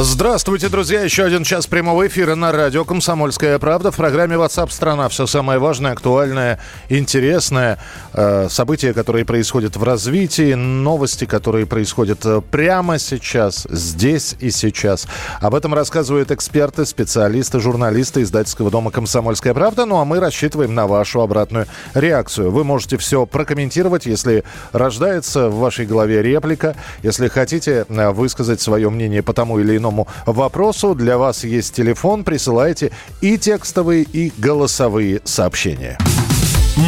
Здравствуйте, друзья. Еще один час прямого эфира на радио «Комсомольская правда» в программе WhatsApp страна Все самое важное, актуальное, интересное. Э, события, которые происходят в развитии, новости, которые происходят э, прямо сейчас, здесь и сейчас. Об этом рассказывают эксперты, специалисты, журналисты издательского дома «Комсомольская правда». Ну а мы рассчитываем на вашу обратную реакцию. Вы можете все прокомментировать, если рождается в вашей голове реплика, если хотите э, высказать свое мнение по тому или иному вопросу. Для вас есть телефон, присылайте и текстовые, и голосовые сообщения.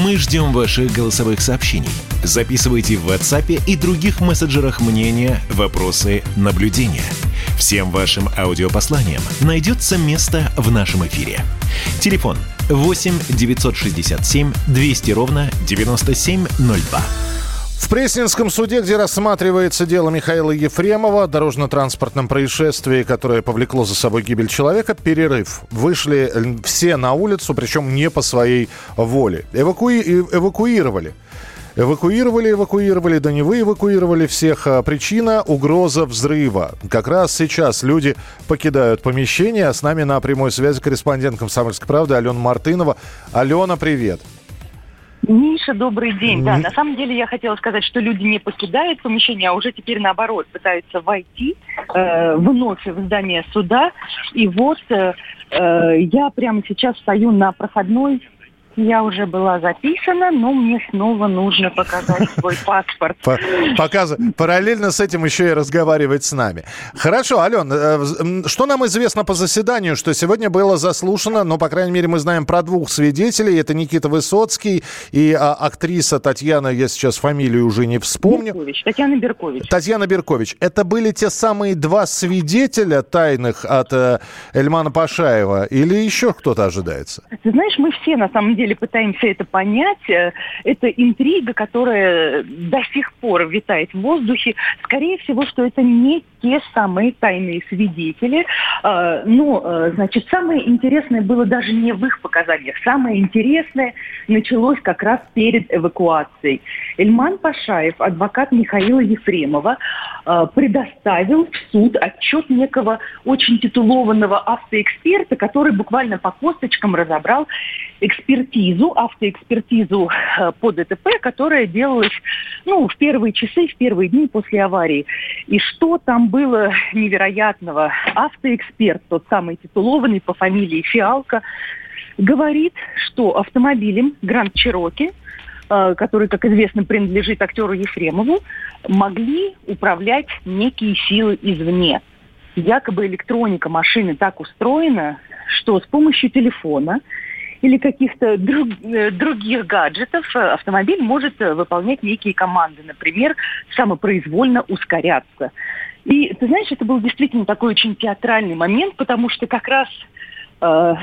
Мы ждем ваших голосовых сообщений. Записывайте в WhatsApp и других мессенджерах мнения, вопросы, наблюдения. Всем вашим аудиопосланиям найдется место в нашем эфире. Телефон 8 967 200 ровно 9702. В Пресненском суде, где рассматривается дело Михаила Ефремова о дорожно-транспортном происшествии, которое повлекло за собой гибель человека, перерыв. Вышли э, все на улицу, причем не по своей воле. Эвакуи... Эвакуировали. Эвакуировали, эвакуировали, да не вы эвакуировали всех. А Причина – угроза взрыва. Как раз сейчас люди покидают помещение. А с нами на прямой связи корреспондент «Комсомольской правды» Алена Мартынова. Алена, привет. Миша, добрый день. Да, на самом деле я хотела сказать, что люди не покидают помещение, а уже теперь наоборот пытаются войти э, вновь в здание суда. И вот э, э, я прямо сейчас стою на проходной я уже была записана, но мне снова нужно показать свой паспорт. Показ... Параллельно с этим еще и разговаривать с нами. Хорошо, Ален, э, что нам известно по заседанию, что сегодня было заслушано, ну, по крайней мере, мы знаем про двух свидетелей. Это Никита Высоцкий и а, актриса Татьяна, я сейчас фамилию уже не вспомню. Беркович, Татьяна Беркович. Татьяна Беркович. Это были те самые два свидетеля тайных от э, Эльмана Пашаева или еще кто-то ожидается? Ты знаешь, мы все на самом деле пытаемся это понять. Э, это интрига, которая до сих пор витает в воздухе. Скорее всего, что это не те самые тайные свидетели. Э, но, э, значит, самое интересное было даже не в их показаниях. Самое интересное началось как раз перед эвакуацией. Эльман Пашаев, адвокат Михаила Ефремова, предоставил в суд отчет некого очень титулованного автоэксперта, который буквально по косточкам разобрал экспертизу, автоэкспертизу э, по ДТП, которая делалась ну, в первые часы, в первые дни после аварии. И что там было невероятного? Автоэксперт, тот самый титулованный по фамилии Фиалка, говорит, что автомобилем Гранд Чироки, э, который, как известно, принадлежит актеру Ефремову, могли управлять некие силы извне. Якобы электроника машины так устроена, что с помощью телефона или каких-то друг, э, других гаджетов э, автомобиль может э, выполнять некие команды, например, самопроизвольно ускоряться. И ты знаешь, это был действительно такой очень театральный момент, потому что как раз э,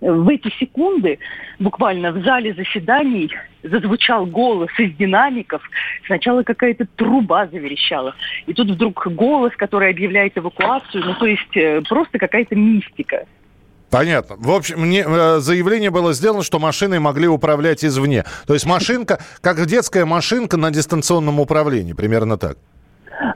в эти секунды буквально в зале заседаний зазвучал голос из динамиков. Сначала какая-то труба заверещала. И тут вдруг голос, который объявляет эвакуацию. Ну, то есть просто какая-то мистика. Понятно. В общем, мне э, заявление было сделано, что машиной могли управлять извне. То есть машинка, как детская машинка на дистанционном управлении, примерно так.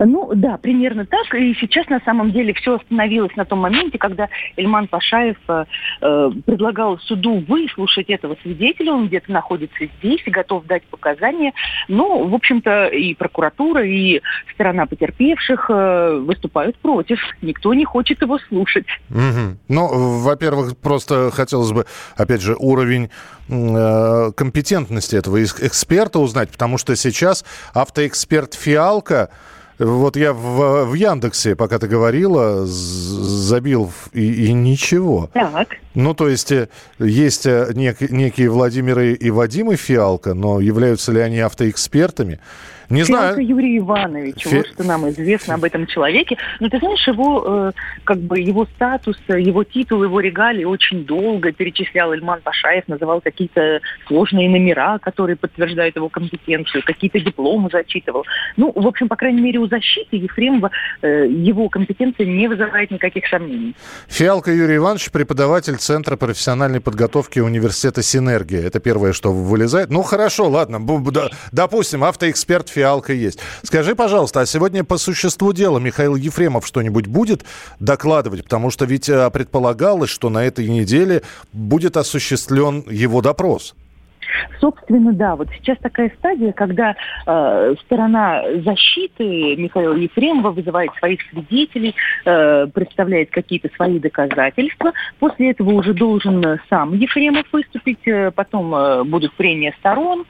Ну да, примерно так. И сейчас на самом деле все остановилось на том моменте, когда Эльман Пашаев э, э, предлагал суду выслушать этого свидетеля. Он где-то находится здесь готов дать показания. Но, в общем-то, и прокуратура, и сторона потерпевших э, выступают против. Никто не хочет его слушать. Угу. Ну, во-первых, просто хотелось бы, опять же, уровень э, компетентности этого эксперта узнать, потому что сейчас автоэксперт Фиалка вот я в, в Яндексе, пока ты говорила, забил и, и ничего. Так. Ну, то есть э, есть э, нек- некие Владимиры и Вадимы Фиалка, но являются ли они автоэкспертами? Не знаю. Юрий Иванович, Фи... вот что нам известно об этом человеке. Но ты знаешь, его, э, как бы, его статус, его титул, его регалии очень долго перечислял Ильман Пашаев, называл какие-то сложные номера, которые подтверждают его компетенцию, какие-то дипломы зачитывал. Ну, в общем, по крайней мере, у защиты Ефремова э, его компетенция не вызывает никаких сомнений. Фиалка Юрий Иванович, преподаватель Центра профессиональной подготовки университета «Синергия». Это первое, что вылезает. Ну, хорошо, ладно, допустим, автоэксперт фиалка есть. Скажи, пожалуйста, а сегодня по существу дела Михаил Ефремов что-нибудь будет докладывать? Потому что ведь э, предполагалось, что на этой неделе будет осуществлен его допрос. Собственно, да, вот сейчас такая стадия, когда э, сторона защиты Михаила Ефремова вызывает своих свидетелей, э, представляет какие-то свои доказательства. После этого уже должен сам Ефремов выступить, э, потом э, будут прения сторон.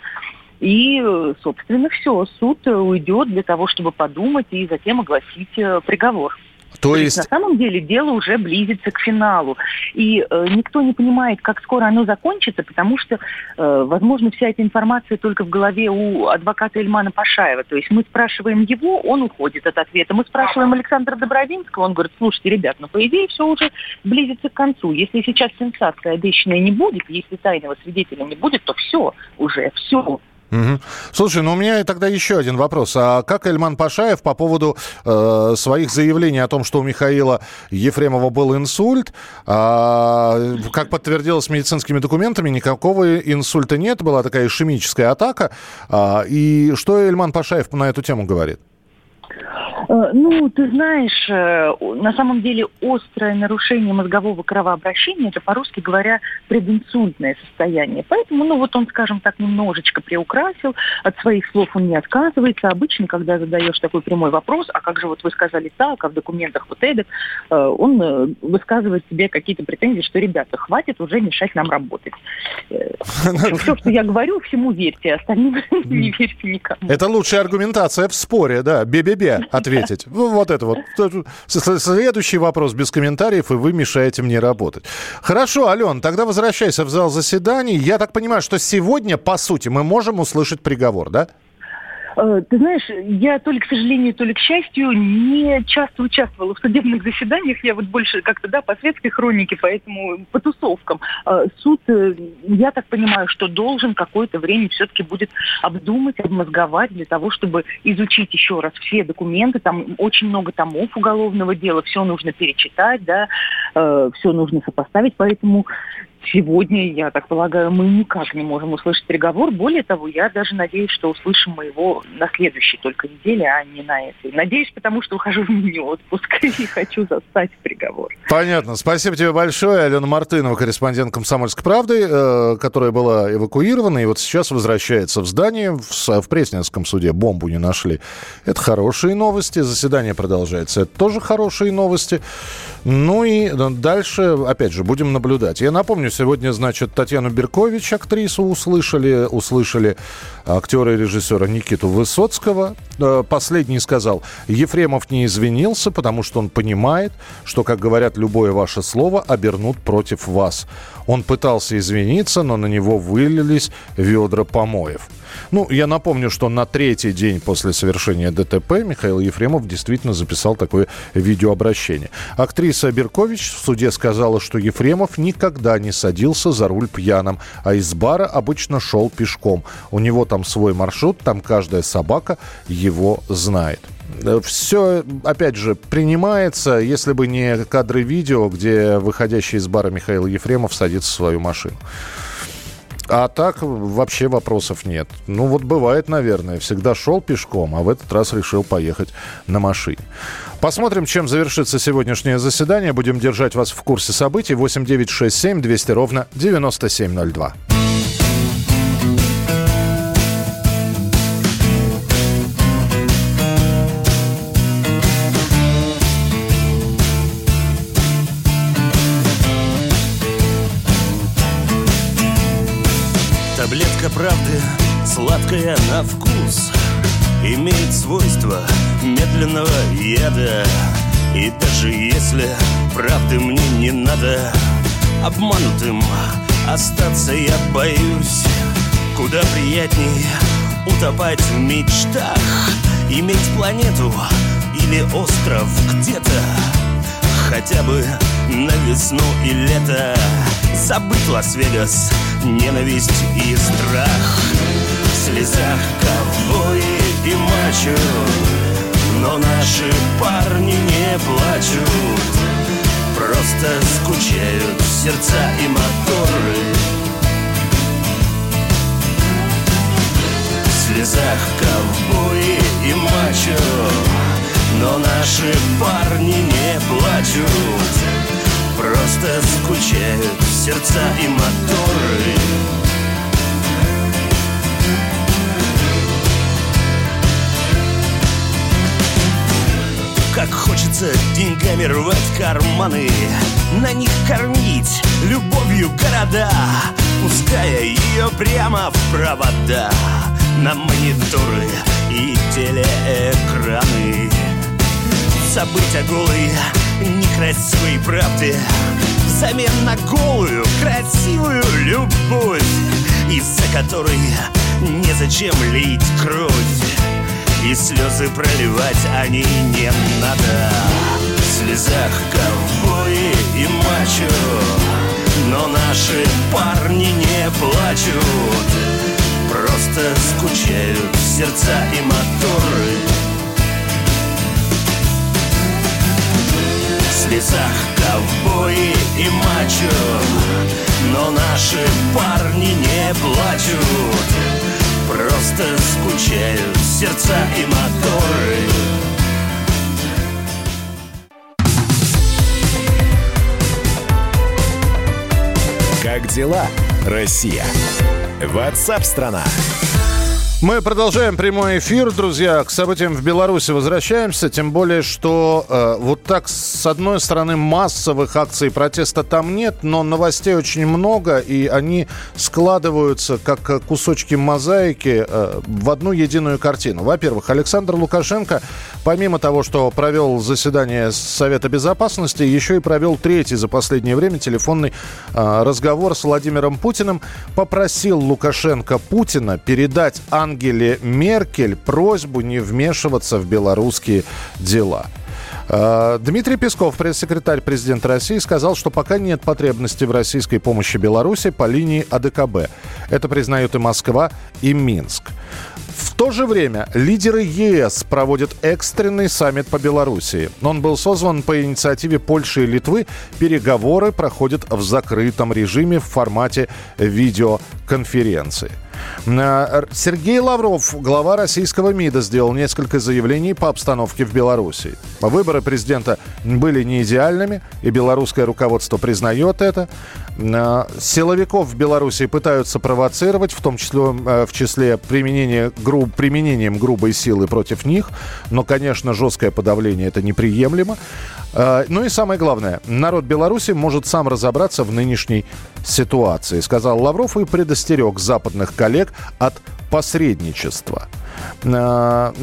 И, собственно, все, суд уйдет для того, чтобы подумать и затем огласить э, приговор. То есть... На самом деле дело уже близится к финалу. И э, никто не понимает, как скоро оно закончится, потому что, э, возможно, вся эта информация только в голове у адвоката Эльмана Пашаева. То есть мы спрашиваем его, он уходит от ответа. Мы спрашиваем Александра Добровинского, он говорит, слушайте, ребят, ну, по идее, все уже близится к концу. Если сейчас сенсация обещанная не будет, если тайного свидетеля не будет, то все, уже все Угу. Слушай, ну у меня тогда еще один вопрос. А как Эльман Пашаев по поводу э, своих заявлений о том, что у Михаила Ефремова был инсульт, а, как подтвердилось медицинскими документами, никакого инсульта нет, была такая ишемическая атака. А, и что Эльман Пашаев на эту тему говорит? Э, ну, ты знаешь, э, на самом деле острое нарушение мозгового кровообращения, это по-русски говоря прединсультное состояние. Поэтому, ну вот он, скажем так, немножечко приукрасил, от своих слов он не отказывается. Обычно, когда задаешь такой прямой вопрос, а как же вот вы сказали так, а в документах вот это, э, он высказывает себе какие-то претензии, что, ребята, хватит уже мешать нам работать. Все, что я говорю, всему верьте, остальным не верьте никому. Это лучшая аргументация в споре, да, бе-бе-бе, ответ ответить. Ну, вот это вот. Следующий вопрос без комментариев, и вы мешаете мне работать. Хорошо, Ален, тогда возвращайся в зал заседаний. Я так понимаю, что сегодня, по сути, мы можем услышать приговор, да? Э, ты знаешь, я то ли к сожалению, то ли к счастью не часто участвовала в судебных заседаниях. Я вот больше как-то, да, по светской хронике, поэтому по тусовкам. Э, суд, э, я так понимаю, что должен какое-то время все-таки будет обдумать, обмозговать для того, чтобы изучить еще раз все документы. Там очень много томов уголовного дела, все нужно перечитать, да, все нужно сопоставить. Поэтому Сегодня, я так полагаю, мы никак не можем услышать приговор. Более того, я даже надеюсь, что услышим мы его на следующей только неделе, а не на этой. Надеюсь, потому что ухожу в мини-отпуск и хочу застать приговор. Понятно. Спасибо тебе большое. Алена Мартынова, корреспондент «Комсомольской правды», э, которая была эвакуирована и вот сейчас возвращается в здание. В, в Пресненском суде бомбу не нашли. Это хорошие новости. Заседание продолжается. Это тоже хорошие новости. Ну и дальше, опять же, будем наблюдать. Я напомню, сегодня, значит, Татьяну Беркович, актрису, услышали, услышали актера и режиссера Никиту Высоцкого. Э, последний сказал, Ефремов не извинился, потому что он понимает, что, как говорят, любое ваше слово обернут против вас. Он пытался извиниться, но на него вылились ведра помоев. Ну, я напомню, что на третий день после совершения ДТП Михаил Ефремов действительно записал такое видеообращение. Актриса Беркович в суде сказала, что Ефремов никогда не садился за руль пьяным, а из бара обычно шел пешком. У него там свой маршрут, там каждая собака его знает. Все, опять же, принимается, если бы не кадры видео, где выходящий из бара Михаил Ефремов садится в свою машину. А так вообще вопросов нет. Ну вот бывает, наверное. Всегда шел пешком, а в этот раз решил поехать на машине. Посмотрим, чем завершится сегодняшнее заседание. Будем держать вас в курсе событий. 8 9 6 7 200 ровно 9702. Таблетка правды, сладкая на вкус медленного яда. И даже если правды мне не надо обманутым Остаться я боюсь. Куда приятнее утопать в мечтах Иметь планету или остров где-то. Хотя бы на весну и лето. Забыть Лас-Вегас, ненависть и страх. В слезах ковбои и мачо Но наши парни не плачут Просто скучают сердца и моторы. В слезах ковбои и мачо Но наши парни не плачут Просто скучают сердца и моторы Как хочется деньгами рвать карманы На них кормить любовью города Пуская ее прямо в провода На мониторы и телеэкраны. Забыть о голой, некрасивой правде Взамен на голую, красивую любовь Из-за которой незачем лить кровь и слезы проливать они не надо. В слезах ковбои и мачо Но наши парни не плачут. Просто скучают сердца и моторы. В слезах ковбои и мачо Но наши парни не плачут Просто скучают сердца и моторы Как дела, Россия? Ватсап-страна! Мы продолжаем прямой эфир, друзья. К событиям в Беларуси возвращаемся. Тем более, что э, вот так, с одной стороны, массовых акций протеста там нет, но новостей очень много, и они складываются как кусочки мозаики э, в одну единую картину. Во-первых, Александр Лукашенко, помимо того, что провел заседание Совета Безопасности, еще и провел третий за последнее время телефонный э, разговор с Владимиром Путиным. Попросил Лукашенко Путина передать Ангеле Ангеле Меркель просьбу не вмешиваться в белорусские дела. А, Дмитрий Песков, пресс-секретарь президента России, сказал, что пока нет потребности в российской помощи Беларуси по линии АДКБ. Это признают и Москва, и Минск. В то же время лидеры ЕС проводят экстренный саммит по Белоруссии. Он был созван по инициативе Польши и Литвы. Переговоры проходят в закрытом режиме в формате видеоконференции. Э, Сергей Лавров, глава российского МИДа, сделал несколько заявлений по обстановке в Беларуси. Выборы президента были не идеальными, и белорусское руководство признает это. Э, силовиков в Беларуси пытаются провоцировать, в том числе э, в числе применения, гру, применением грубой силы против них. Но, конечно, жесткое подавление это неприемлемо. Ну и самое главное, народ Беларуси может сам разобраться в нынешней ситуации, сказал Лавров и предостерег западных коллег от посредничества. А,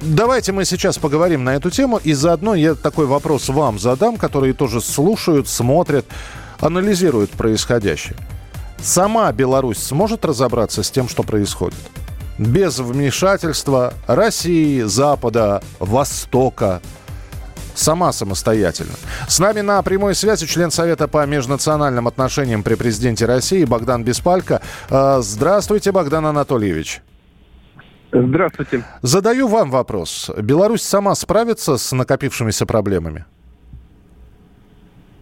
давайте мы сейчас поговорим на эту тему, и заодно я такой вопрос вам задам, которые тоже слушают, смотрят, анализируют происходящее. Сама Беларусь сможет разобраться с тем, что происходит? Без вмешательства России, Запада, Востока, сама самостоятельно. С нами на прямой связи член Совета по межнациональным отношениям при президенте России Богдан Беспалько. А, здравствуйте, Богдан Анатольевич. Здравствуйте. Задаю вам вопрос. Беларусь сама справится с накопившимися проблемами?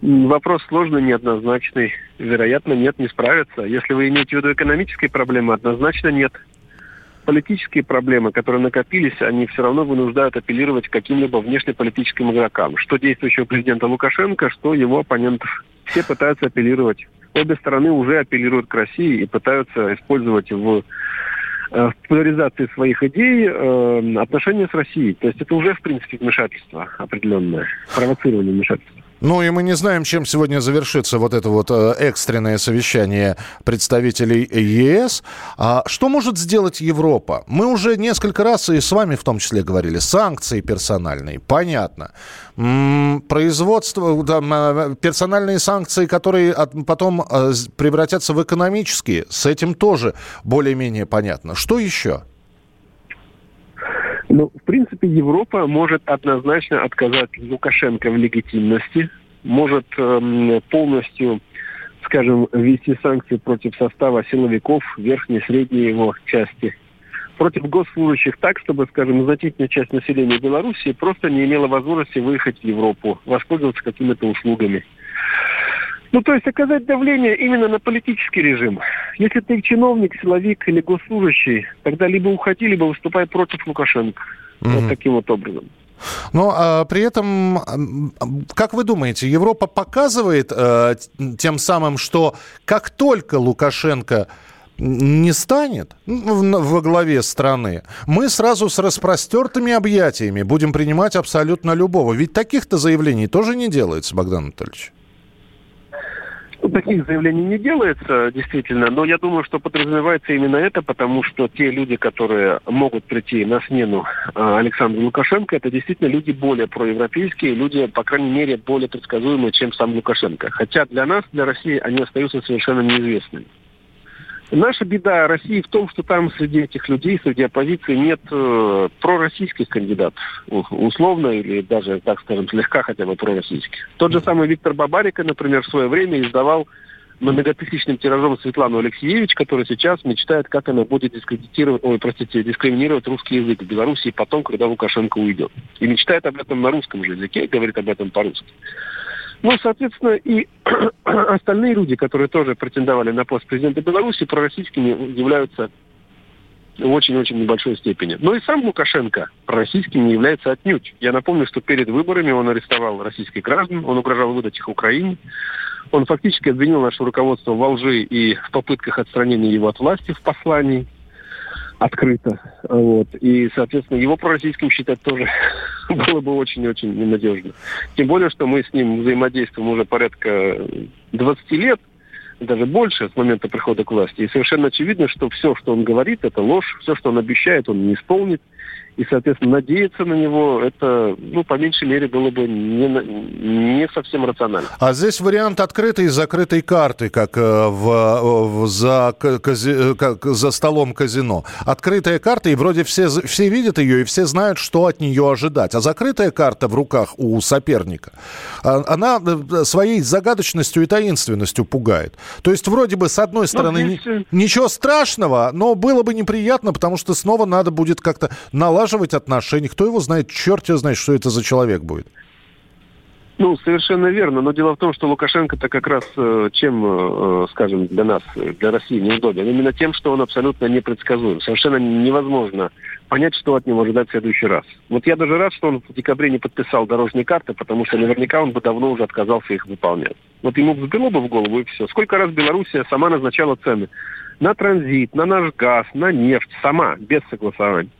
Вопрос сложный, неоднозначный. Вероятно, нет, не справится. Если вы имеете в виду экономические проблемы, однозначно нет политические проблемы, которые накопились, они все равно вынуждают апеллировать к каким-либо внешнеполитическим игрокам. Что действующего президента Лукашенко, что его оппонентов. Все пытаются апеллировать. Обе стороны уже апеллируют к России и пытаются использовать в э, в популяризации своих идей э, отношения с Россией. То есть это уже, в принципе, вмешательство определенное, провоцирование вмешательства. Ну и мы не знаем, чем сегодня завершится вот это вот э, экстренное совещание представителей ЕС. А что может сделать Европа? Мы уже несколько раз и с вами в том числе говорили. Санкции персональные, понятно. Производство, там, э, персональные санкции, которые потом э, превратятся в экономические, с этим тоже более-менее понятно. Что еще? Ну, в принципе, Европа может однозначно отказать Лукашенко в легитимности, может эм, полностью, скажем, ввести санкции против состава силовиков верхней средней его части, против госслужащих так, чтобы, скажем, значительная часть населения Беларуси просто не имела возможности выехать в Европу, воспользоваться какими-то услугами. Ну, то есть оказать давление именно на политический режим. Если ты чиновник, силовик или госслужащий, тогда либо уходи, либо выступай против Лукашенко. Mm-hmm. Вот таким вот образом. Но а, при этом, как вы думаете, Европа показывает а, тем самым, что как только Лукашенко не станет во главе страны, мы сразу с распростертыми объятиями будем принимать абсолютно любого. Ведь таких-то заявлений тоже не делается, Богдан Анатольевич. Таких заявлений не делается, действительно, но я думаю, что подразумевается именно это, потому что те люди, которые могут прийти на смену а, Александру Лукашенко, это действительно люди более проевропейские, люди, по крайней мере, более предсказуемые, чем сам Лукашенко. Хотя для нас, для России, они остаются совершенно неизвестными. Наша беда России в том, что там среди этих людей, среди оппозиции нет э, пророссийских кандидатов, условно или даже, так скажем, слегка хотя бы пророссийских. Тот же самый Виктор Бабарика, например, в свое время издавал многотысячным тиражом Светлану Алексеевич, которая сейчас мечтает, как она будет дискредитировать, ой, простите, дискриминировать русский язык в Беларуси потом, когда Лукашенко уйдет. И мечтает об этом на русском же языке, говорит об этом по-русски. Ну, соответственно, и остальные люди, которые тоже претендовали на пост президента Беларуси, пророссийскими являются в очень-очень небольшой степени. Но и сам Лукашенко пророссийским не является отнюдь. Я напомню, что перед выборами он арестовал российских граждан, он угрожал выдать их Украине. Он фактически обвинил наше руководство во лжи и в попытках отстранения его от власти в послании открыто. Вот. И, соответственно, его пророссийским считать тоже было бы очень-очень ненадежно. Тем более, что мы с ним взаимодействуем уже порядка 20 лет, даже больше с момента прихода к власти. И совершенно очевидно, что все, что он говорит, это ложь, все, что он обещает, он не исполнит и, соответственно, надеяться на него, это, ну, по меньшей мере, было бы не, не совсем рационально. А здесь вариант открытой и закрытой карты, как э, в, в, за, кази, как за столом казино. Открытая карта, и вроде все, все видят ее, и все знают, что от нее ожидать. А закрытая карта в руках у соперника, а, она э, своей загадочностью и таинственностью пугает. То есть, вроде бы, с одной ну, стороны, здесь... ничего страшного, но было бы неприятно, потому что снова надо будет как-то наладить налаживать отношения. Кто его знает, черт его знает, что это за человек будет. Ну, совершенно верно. Но дело в том, что Лукашенко-то как раз э, чем, э, скажем, для нас, для России неудобен? Именно тем, что он абсолютно непредсказуем. Совершенно невозможно понять, что от него ожидать в следующий раз. Вот я даже рад, что он в декабре не подписал дорожные карты, потому что наверняка он бы давно уже отказался их выполнять. Вот ему взбило бы в голову и все. Сколько раз Белоруссия сама назначала цены на транзит, на наш газ, на нефть, сама, без согласования.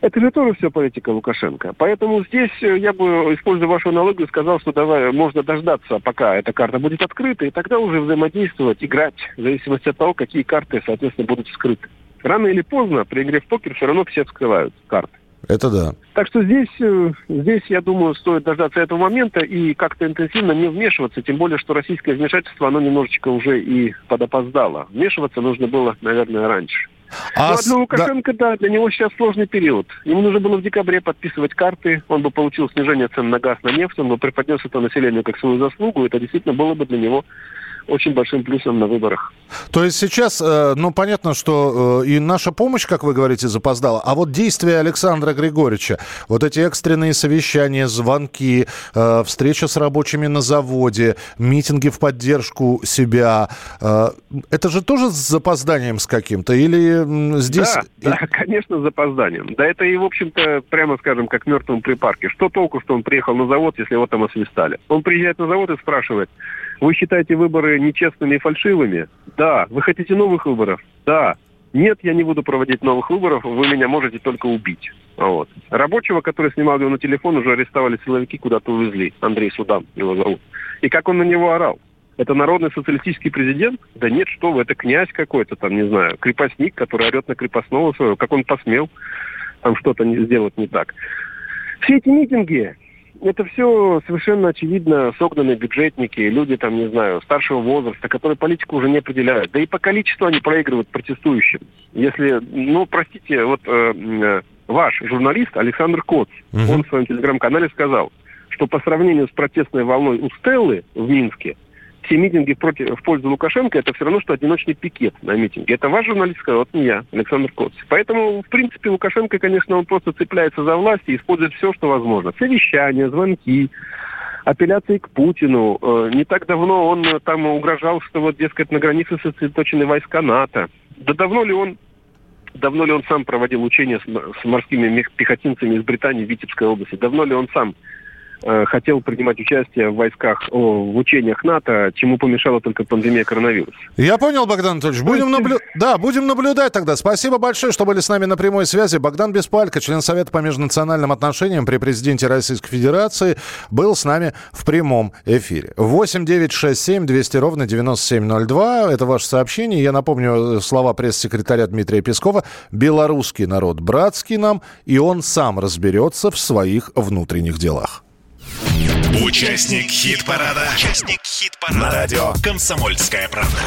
Это же тоже все политика Лукашенко. Поэтому здесь э, я бы, используя вашу аналогию, сказал, что давай можно дождаться, пока эта карта будет открыта, и тогда уже взаимодействовать, играть, в зависимости от того, какие карты, соответственно, будут скрыты. Рано или поздно при игре в покер все равно все вскрывают карты. Это да. Так что здесь, э, здесь, я думаю, стоит дождаться этого момента и как-то интенсивно не вмешиваться, тем более, что российское вмешательство, оно немножечко уже и подопоздало. Вмешиваться нужно было, наверное, раньше. А ну, для Лукашенко, да. да, для него сейчас сложный период. Ему нужно было в декабре подписывать карты, он бы получил снижение цен на газ, на нефть, он бы преподнес это населению как свою заслугу, это действительно было бы для него очень большим плюсом на выборах. То есть сейчас, э, ну, понятно, что э, и наша помощь, как вы говорите, запоздала, а вот действия Александра Григорьевича, вот эти экстренные совещания, звонки, э, встреча с рабочими на заводе, митинги в поддержку себя, это же тоже с запозданием с каким-то? Или здесь... Да, да, конечно, с запозданием. Да это и, в общем-то, прямо скажем, как мертвому припарке. Что толку, что он приехал на завод, если его там освистали? Он приезжает на завод и спрашивает, вы считаете выборы нечестными и фальшивыми? Да. Вы хотите новых выборов? Да. нет, я не буду проводить новых выборов, вы меня можете только убить. Вот. Рабочего, который снимал его на телефон, уже арестовали силовики, куда-то увезли. Андрей Судан его зовут. И как он на него орал. Это народный социалистический президент? Да нет, что вы, это князь какой-то там, не знаю, крепостник, который орет на крепостного своего. Как он посмел там что-то сделать не так. Все эти митинги, это все совершенно очевидно согнанные бюджетники, люди там, не знаю, старшего возраста, которые политику уже не определяют. Да и по количеству они проигрывают протестующим. Если, ну, простите, вот э, э, ваш журналист Александр Коц, угу. он в своем телеграм-канале сказал, что по сравнению с протестной волной у Стеллы в Минске, все митинги против, в пользу Лукашенко, это все равно, что одиночный пикет на митинге. Это ваш журналист сказал, вот не я, Александр Коц. Поэтому, в принципе, Лукашенко, конечно, он просто цепляется за власть и использует все, что возможно. Совещания, звонки, апелляции к Путину. Э, не так давно он э, там угрожал, что вот, дескать, на границе сосредоточены войска НАТО. Да давно ли он давно ли он сам проводил учения с, морскими пехотинцами из Британии в Витебской области? Давно ли он сам хотел принимать участие в войсках, в учениях НАТО, чему помешала только пандемия коронавируса. Я понял, Богдан Анатольевич. Будем, наблю... да, будем наблюдать тогда. Спасибо большое, что были с нами на прямой связи. Богдан Беспалько, член Совета по межнациональным отношениям при президенте Российской Федерации, был с нами в прямом эфире. 8 9 6 7 200 ровно 9702. Это ваше сообщение. Я напомню слова пресс-секретаря Дмитрия Пескова. Белорусский народ братский нам, и он сам разберется в своих внутренних делах. Участник хит-парада. Участник хит-парада. На радио «Комсомольская правда».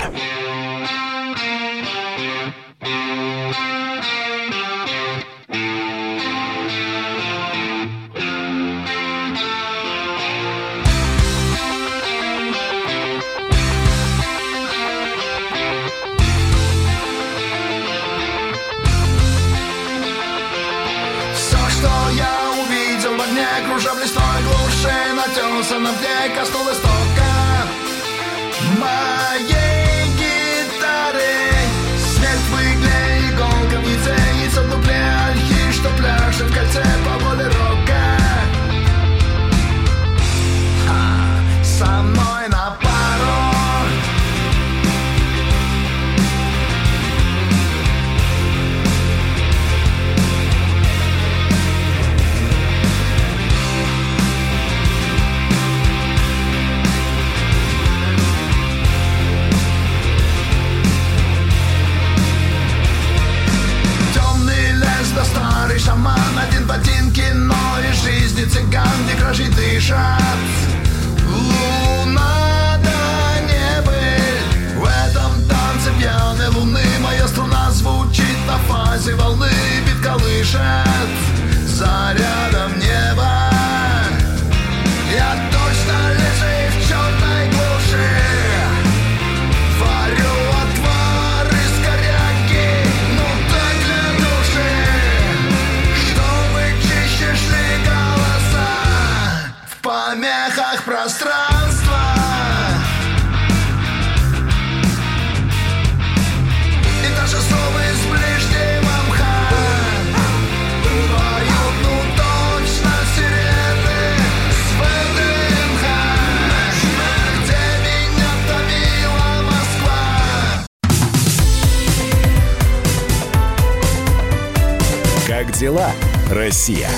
Россия?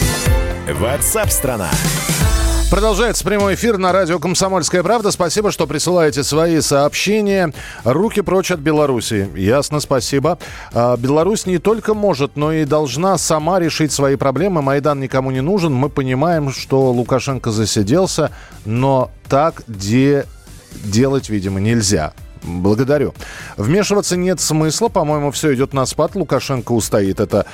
Ватсап-страна! Продолжается прямой эфир на радио «Комсомольская правда». Спасибо, что присылаете свои сообщения. Руки прочь от Беларуси. Ясно, спасибо. А, Беларусь не только может, но и должна сама решить свои проблемы. Майдан никому не нужен. Мы понимаем, что Лукашенко засиделся, но так де... делать, видимо, нельзя. Благодарю. Вмешиваться нет смысла. По-моему, все идет на спад. Лукашенко устоит. Это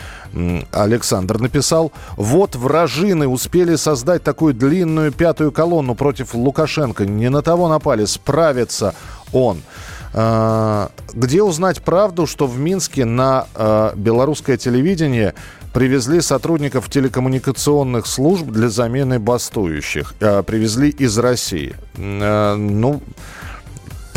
Александр написал. Вот вражины успели создать такую длинную пятую колонну против Лукашенко. Не на того напали. Справится он. А, Где узнать правду, что в Минске на а, белорусское телевидение привезли сотрудников телекоммуникационных служб для замены бастующих? А, Привезли из России. Ну,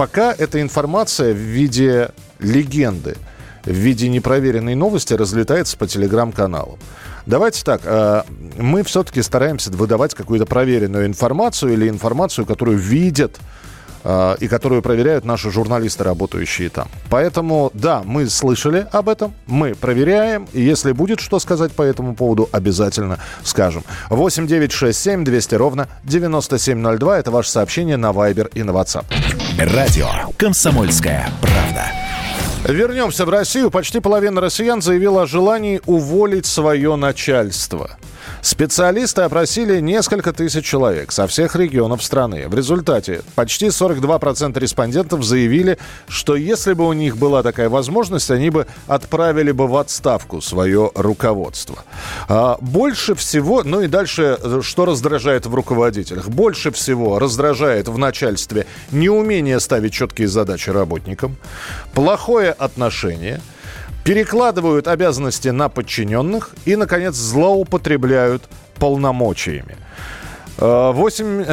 пока эта информация в виде легенды, в виде непроверенной новости разлетается по телеграм-каналам. Давайте так, э, мы все-таки стараемся выдавать какую-то проверенную информацию или информацию, которую видят и которую проверяют наши журналисты, работающие там. Поэтому, да, мы слышали об этом, мы проверяем, и если будет что сказать по этому поводу, обязательно скажем. 8 9 6 7 200 ровно 9702. Это ваше сообщение на Viber и на WhatsApp. Радио «Комсомольская правда». Вернемся в Россию. Почти половина россиян заявила о желании уволить свое начальство. Специалисты опросили несколько тысяч человек со всех регионов страны. В результате почти 42% респондентов заявили, что если бы у них была такая возможность, они бы отправили бы в отставку свое руководство. А больше всего, ну и дальше, что раздражает в руководителях? Больше всего раздражает в начальстве неумение ставить четкие задачи работникам, плохое отношение – перекладывают обязанности на подчиненных и, наконец, злоупотребляют полномочиями. 8,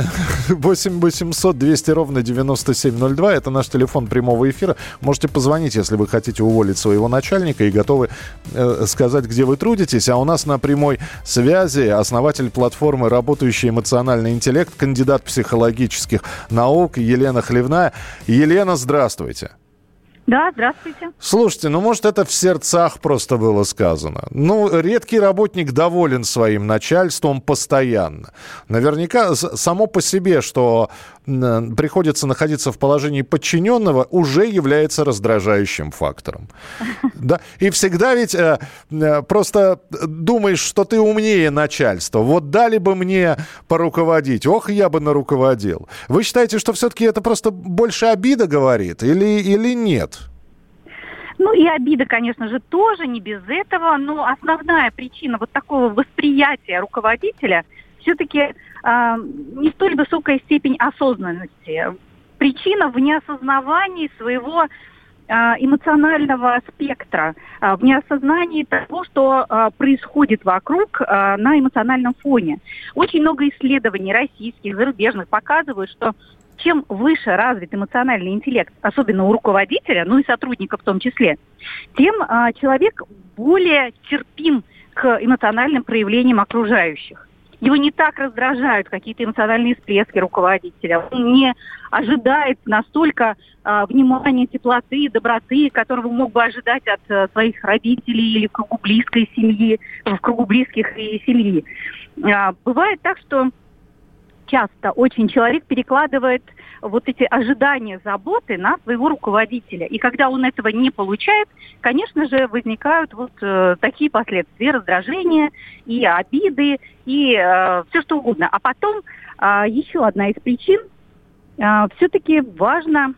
8 800 200 ровно 9702. Это наш телефон прямого эфира. Можете позвонить, если вы хотите уволить своего начальника и готовы э, сказать, где вы трудитесь. А у нас на прямой связи основатель платформы «Работающий эмоциональный интеллект», кандидат психологических наук Елена Хлевная. Елена, здравствуйте. Да, здравствуйте. Слушайте, ну может это в сердцах просто было сказано. Ну, редкий работник доволен своим начальством постоянно. Наверняка само по себе, что приходится находиться в положении подчиненного, уже является раздражающим фактором. Да? И всегда ведь э, э, просто думаешь, что ты умнее начальства. Вот дали бы мне поруководить, ох, я бы наруководил. Вы считаете, что все-таки это просто больше обида говорит или, или нет? Ну и обида, конечно же, тоже не без этого, но основная причина вот такого восприятия руководителя все-таки не столь высокая степень осознанности. Причина в неосознавании своего а, эмоционального спектра, а, в неосознании того, что происходит вокруг на эмоциональном фоне. Очень много исследований российских, зарубежных показывают, что чем выше развит эмоциональный интеллект, особенно у руководителя, ну и сотрудника в том числе, тем а, человек более терпим к эмоциональным проявлениям окружающих. Его не так раздражают какие-то эмоциональные всплески руководителя. Он не ожидает настолько а, внимания, теплоты, доброты, которого мог бы ожидать от а, своих родителей или в кругу близкой семьи, в кругу близких и семьи. А, бывает так, что часто очень человек перекладывает вот эти ожидания заботы на своего руководителя. И когда он этого не получает, конечно же, возникают вот э, такие последствия, раздражения и обиды, и э, все что угодно. А потом э, еще одна из причин, э, все-таки важно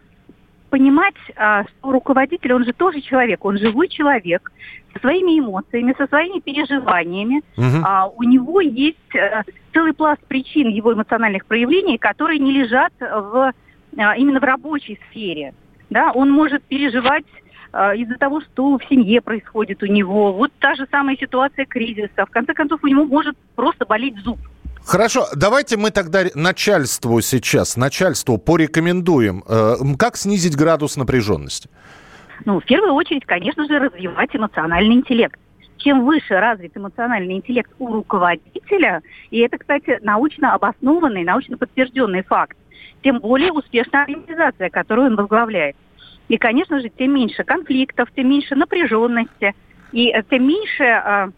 понимать, а, что руководитель, он же тоже человек, он живой человек со своими эмоциями, со своими переживаниями. Угу. А, у него есть а, целый пласт причин его эмоциональных проявлений, которые не лежат в, а, именно в рабочей сфере. Да? Он может переживать а, из-за того, что в семье происходит у него. Вот та же самая ситуация кризиса. В конце концов, у него может просто болеть зуб. Хорошо, давайте мы тогда начальству сейчас, начальству порекомендуем, э, как снизить градус напряженности. Ну, в первую очередь, конечно же, развивать эмоциональный интеллект. Чем выше развит эмоциональный интеллект у руководителя, и это, кстати, научно обоснованный, научно подтвержденный факт, тем более успешная организация, которую он возглавляет. И, конечно же, тем меньше конфликтов, тем меньше напряженности, и э, тем меньше а,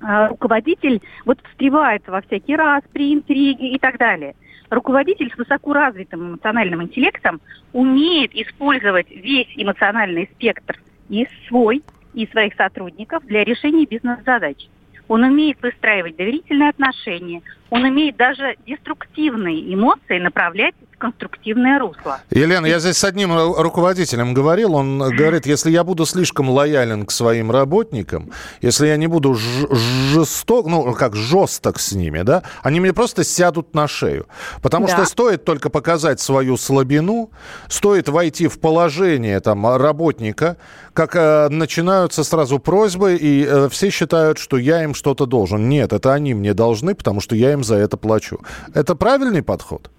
руководитель вот встревается во всякий раз при интриге и так далее. Руководитель с высоко развитым эмоциональным интеллектом умеет использовать весь эмоциональный спектр и свой, и своих сотрудников для решения бизнес-задач. Он умеет выстраивать доверительные отношения, он умеет даже деструктивные эмоции направлять конструктивное русло. Елена, я здесь с одним руководителем говорил, он говорит, если я буду слишком лоялен к своим работникам, если я не буду жесток, ну, как жесток с ними, да, они мне просто сядут на шею. Потому да. что стоит только показать свою слабину, стоит войти в положение там работника, как э, начинаются сразу просьбы, и э, все считают, что я им что-то должен. Нет, это они мне должны, потому что я им за это плачу. Это правильный подход?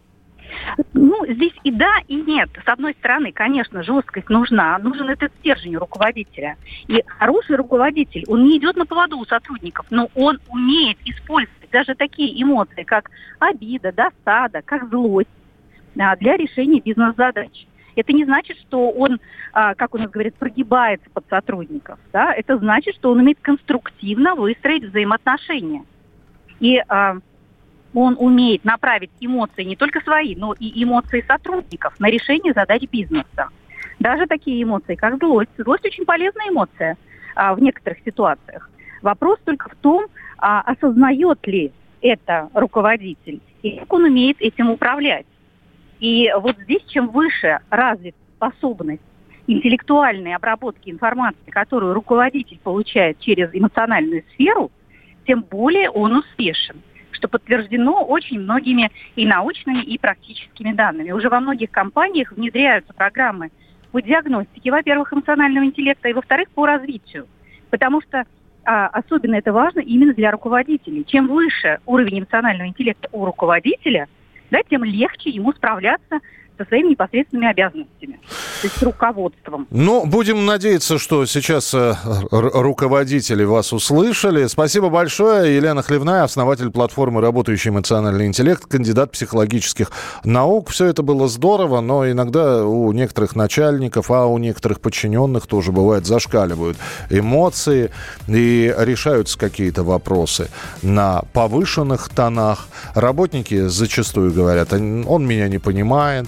Ну, здесь и да, и нет. С одной стороны, конечно, жесткость нужна, нужен этот стержень руководителя. И хороший руководитель, он не идет на поводу у сотрудников, но он умеет использовать даже такие эмоции, как обида, досада, как злость, для решения бизнес-задач. Это не значит, что он, а, как у нас говорят, прогибается под сотрудников. Да? Это значит, что он умеет конструктивно выстроить взаимоотношения. И а, он умеет направить эмоции не только свои, но и эмоции сотрудников на решение задач бизнеса. Даже такие эмоции, как злость. Злость очень полезная эмоция а, в некоторых ситуациях. Вопрос только в том, а, осознает ли это руководитель и как он умеет этим управлять. И вот здесь чем выше развита способность интеллектуальной обработки информации, которую руководитель получает через эмоциональную сферу, тем более он успешен что подтверждено очень многими и научными, и практическими данными. Уже во многих компаниях внедряются программы по диагностике, во-первых, эмоционального интеллекта, и, во-вторых, по развитию. Потому что а, особенно это важно именно для руководителей. Чем выше уровень эмоционального интеллекта у руководителя, да, тем легче ему справляться со своими непосредственными обязанностями, то есть руководством. Ну, будем надеяться, что сейчас э, руководители вас услышали. Спасибо большое. Елена Хлевная, основатель платформы «Работающий эмоциональный интеллект», кандидат психологических наук. Все это было здорово, но иногда у некоторых начальников, а у некоторых подчиненных тоже бывает зашкаливают эмоции и решаются какие-то вопросы на повышенных тонах. Работники зачастую говорят, он меня не понимает,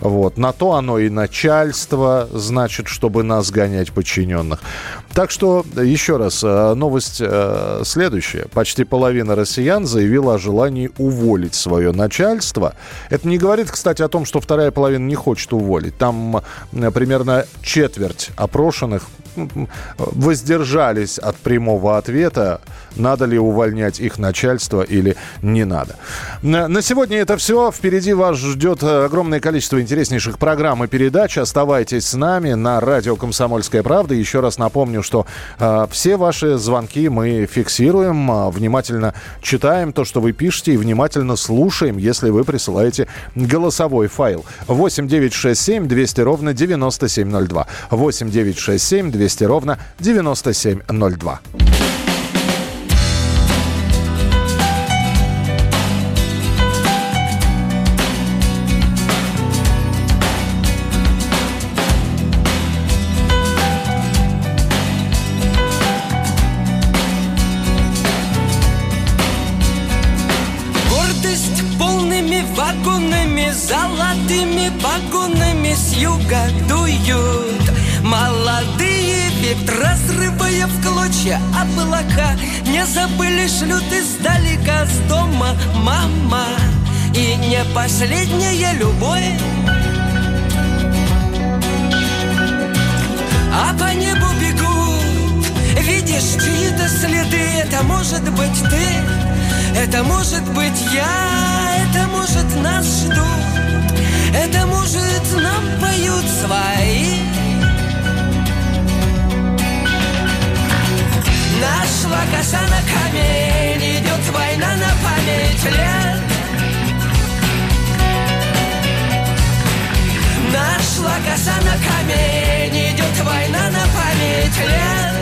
вот. На то оно и начальство, значит, чтобы нас гонять подчиненных. Так что, еще раз, э, новость э, следующая. Почти половина россиян заявила о желании уволить свое начальство. Это не говорит, кстати, о том, что вторая половина не хочет уволить. Там примерно четверть опрошенных воздержались от прямого ответа, надо ли увольнять их начальство или не надо. На сегодня это все. Впереди вас ждет огромное количество интереснейших программ и передач. Оставайтесь с нами на радио «Комсомольская правда». Еще раз напомню, что э, все ваши звонки мы фиксируем, э, внимательно читаем то, что вы пишете, и внимательно слушаем, если вы присылаете голосовой файл. 8 9 6 7 200 ровно 9702. 8 9 6 7 200 ровно 9702. Это может быть ты, это может быть я Это может нас ждут, это может нам поют свои. Нашла коса на камень, идет война на память лет. Нашла коса на камень, идет война на память лет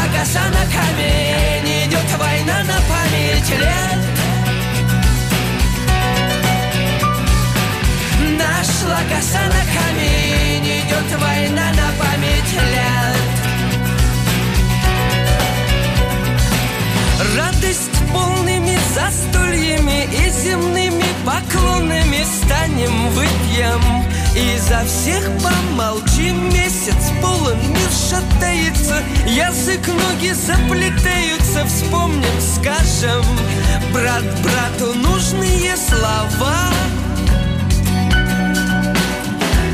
Нашла коса на камень, идет война на память лет. Нашла коса на камень, идет война на память лет. Радость полными застольями и земными поклонами станем выпьем. И за всех мир шатается Язык, ноги заплетаются, вспомним, скажем Брат брату нужные слова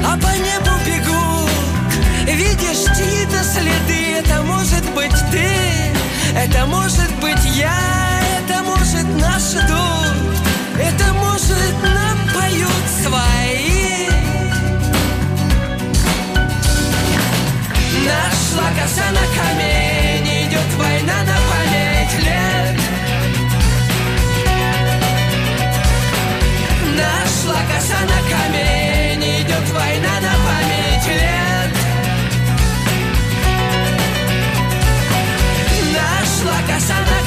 а по небу бегут Видишь чьи-то следы. Это может быть ты Это может быть я Это может наш дух. Это может нам поют свои Слагося на камень Идет война на память лет. Нашла коса на камень Идет война на память лет. Нашла коса на